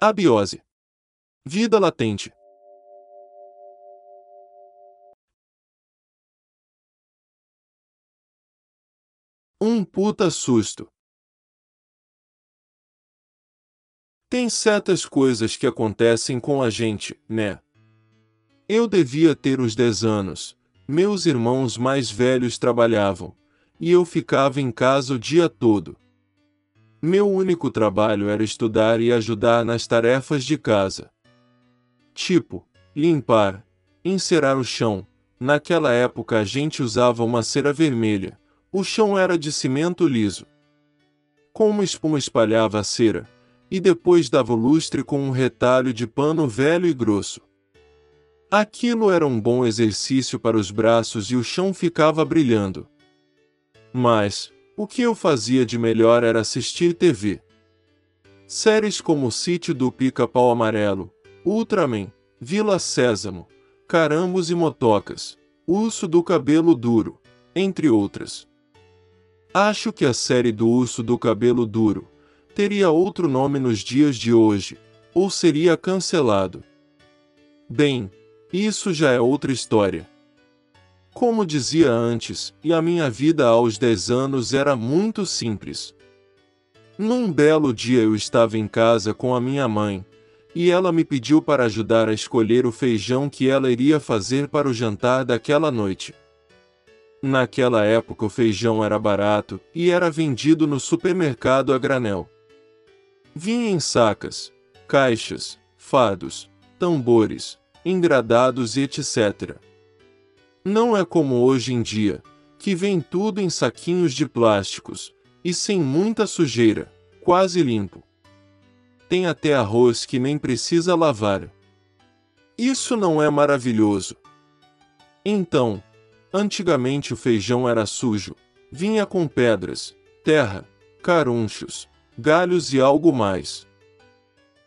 Abiose. Vida latente. Um puta susto. Tem certas coisas que acontecem com a gente, né? Eu devia ter os 10 anos. Meus irmãos mais velhos trabalhavam, e eu ficava em casa o dia todo. Meu único trabalho era estudar e ajudar nas tarefas de casa. Tipo, limpar, encerar o chão. Naquela época a gente usava uma cera vermelha. O chão era de cimento liso. Com uma espuma espalhava a cera, e depois dava o lustre com um retalho de pano velho e grosso. Aquilo era um bom exercício para os braços e o chão ficava brilhando. Mas, o que eu fazia de melhor era assistir TV. Séries como O Sítio do Pica-Pau Amarelo, Ultraman, Vila Sésamo, Carambos e Motocas, Urso do Cabelo Duro, entre outras. Acho que a série do Urso do Cabelo Duro teria outro nome nos dias de hoje, ou seria cancelado. Bem, isso já é outra história. Como dizia antes, e a minha vida aos 10 anos era muito simples. Num belo dia eu estava em casa com a minha mãe, e ela me pediu para ajudar a escolher o feijão que ela iria fazer para o jantar daquela noite. Naquela época o feijão era barato e era vendido no supermercado a granel. Vinha em sacas, caixas, fardos, tambores, engradados e etc. Não é como hoje em dia, que vem tudo em saquinhos de plásticos, e sem muita sujeira, quase limpo. Tem até arroz que nem precisa lavar. Isso não é maravilhoso? Então, Antigamente o feijão era sujo, vinha com pedras, terra, carunchos, galhos e algo mais.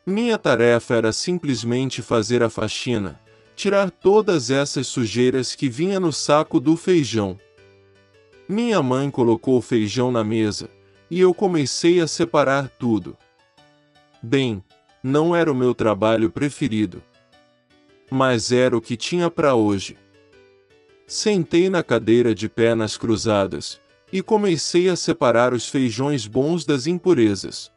Minha tarefa era simplesmente fazer a faxina, tirar todas essas sujeiras que vinha no saco do feijão. Minha mãe colocou o feijão na mesa, e eu comecei a separar tudo. Bem, não era o meu trabalho preferido. Mas era o que tinha para hoje. Sentei na cadeira de pernas cruzadas e comecei a separar os feijões bons das impurezas.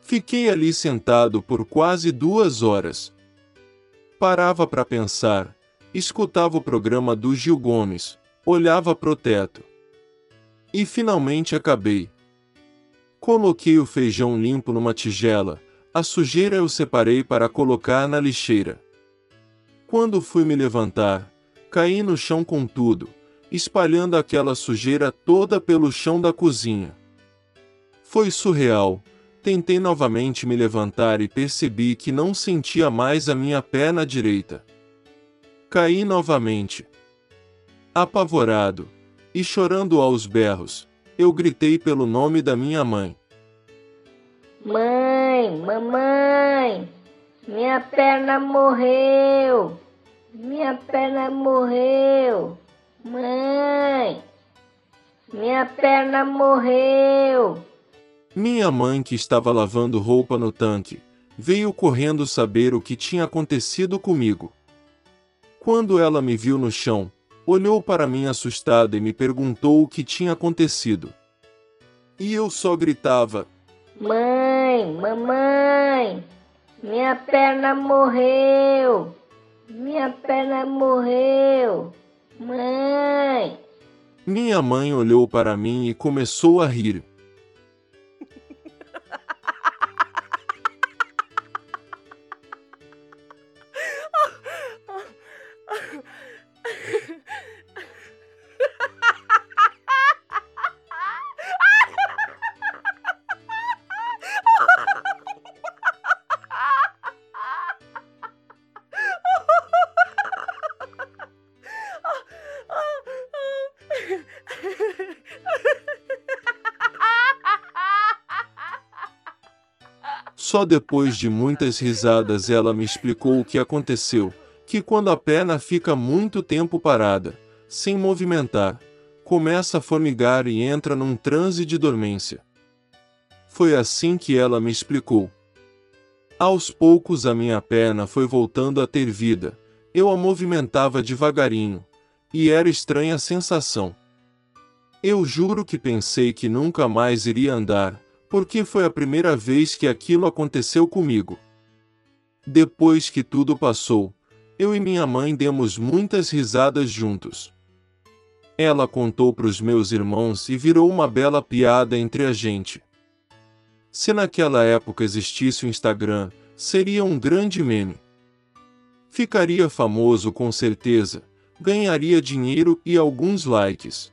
Fiquei ali sentado por quase duas horas. Parava para pensar, escutava o programa do Gil Gomes, olhava pro teto. E finalmente acabei. Coloquei o feijão limpo numa tigela, a sujeira eu separei para colocar na lixeira. Quando fui me levantar, Caí no chão com tudo, espalhando aquela sujeira toda pelo chão da cozinha. Foi surreal. Tentei novamente me levantar e percebi que não sentia mais a minha perna direita. Caí novamente. Apavorado e chorando aos berros, eu gritei pelo nome da minha mãe. Mãe, mamãe, minha perna morreu. Minha perna morreu. Mãe! Minha perna morreu. Minha mãe, que estava lavando roupa no tanque, veio correndo saber o que tinha acontecido comigo. Quando ela me viu no chão, olhou para mim assustada e me perguntou o que tinha acontecido. E eu só gritava: Mãe, mamãe, minha perna morreu. Minha perna morreu. Mãe! Minha mãe olhou para mim e começou a rir. Só depois de muitas risadas ela me explicou o que aconteceu, que quando a perna fica muito tempo parada, sem movimentar, começa a formigar e entra num transe de dormência. Foi assim que ela me explicou. Aos poucos a minha perna foi voltando a ter vida. Eu a movimentava devagarinho. E era estranha a sensação. Eu juro que pensei que nunca mais iria andar, porque foi a primeira vez que aquilo aconteceu comigo. Depois que tudo passou, eu e minha mãe demos muitas risadas juntos. Ela contou para os meus irmãos e virou uma bela piada entre a gente. Se naquela época existisse o Instagram, seria um grande meme. Ficaria famoso com certeza, ganharia dinheiro e alguns likes.